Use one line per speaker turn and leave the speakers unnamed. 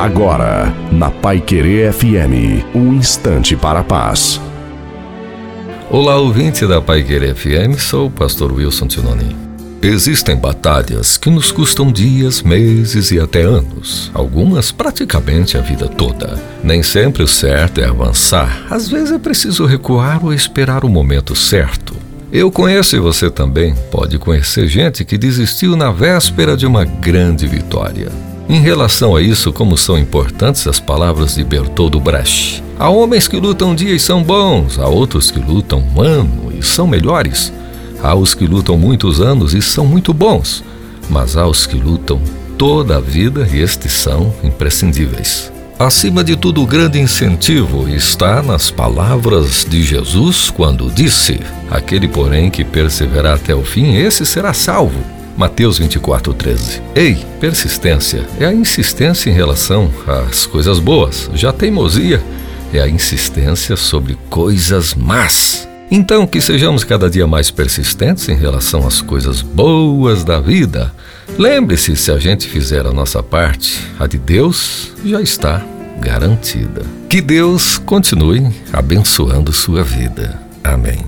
Agora, na Pai Querer FM, um instante para a paz.
Olá, ouvinte da Pai Querer FM, sou o pastor Wilson Tinoni. Existem batalhas que nos custam dias, meses e até anos, algumas praticamente a vida toda. Nem sempre o certo é avançar, às vezes é preciso recuar ou esperar o momento certo. Eu conheço e você também pode conhecer gente que desistiu na véspera de uma grande vitória. Em relação a isso, como são importantes as palavras de Bertoldo Brecht. Há homens que lutam um dia e são bons, há outros que lutam um ano e são melhores. Há os que lutam muitos anos e são muito bons, mas há os que lutam toda a vida e estes são imprescindíveis. Acima de tudo, o grande incentivo está nas palavras de Jesus quando disse: Aquele, porém, que perseverar até o fim, esse será salvo. Mateus 24, 13. Ei, persistência é a insistência em relação às coisas boas. Já teimosia é a insistência sobre coisas más. Então, que sejamos cada dia mais persistentes em relação às coisas boas da vida. Lembre-se, se a gente fizer a nossa parte, a de Deus já está garantida. Que Deus continue abençoando sua vida. Amém.